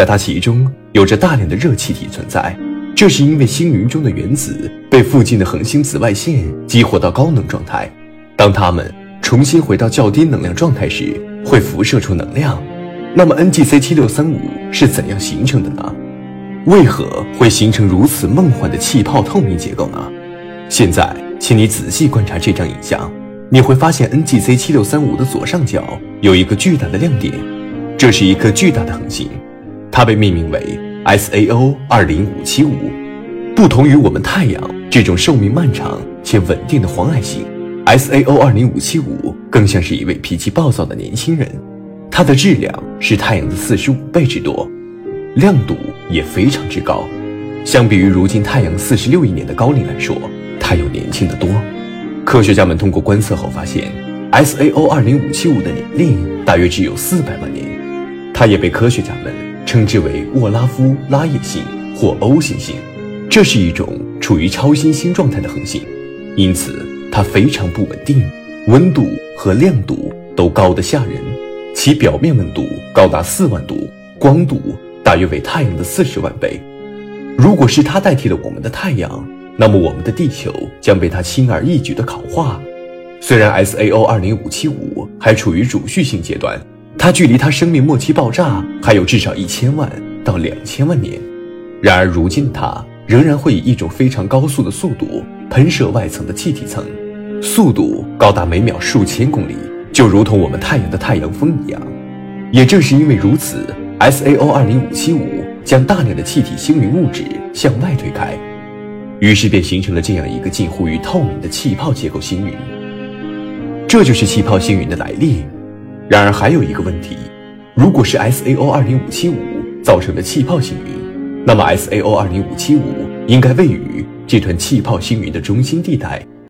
在它其中有着大量的热气体存在。这是因为星云中的原子被附近的恒星紫外线激活到高能状态，当它们重新回到较低能量状态时，会辐射出能量。那么 NGC 七六三五是怎样形成的呢？为何会形成如此梦幻的气泡透明结构呢？现在，请你仔细观察这张影像，你会发现 NGC 七六三五的左上角有一个巨大的亮点，这是一颗巨大的恒星，它被命名为。SAO 二零五七五，不同于我们太阳这种寿命漫长且稳定的黄矮星，SAO 二零五七五更像是一位脾气暴躁的年轻人。它的质量是太阳的四十五倍之多，亮度也非常之高。相比于如今太阳四十六亿年的高龄来说，它要年轻得多。科学家们通过观测后发现，SAO 二零五七五的年龄大约只有四百万年。它也被科学家们。称之为沃拉夫拉叶星或 O 行星，这是一种处于超新星状态的恒星，因此它非常不稳定，温度和亮度都高得吓人。其表面温度高达四万度，光度大约为太阳的四十万倍。如果是它代替了我们的太阳，那么我们的地球将被它轻而易举地烤化。虽然 SAO 二零五七五还处于主序性阶段。它距离它生命末期爆炸还有至少一千万到两千万年，然而如今它仍然会以一种非常高速的速度喷射外层的气体层，速度高达每秒数千公里，就如同我们太阳的太阳风一样。也正是因为如此，SAO 二零五七五将大量的气体星云物质向外推开，于是便形成了这样一个近乎于透明的气泡结构星云。这就是气泡星云的来历。然而还有一个问题，如果是 SAO 二零五七五造成的气泡星云，那么 SAO 二零五七五应该位于这团气泡星云的中心地带，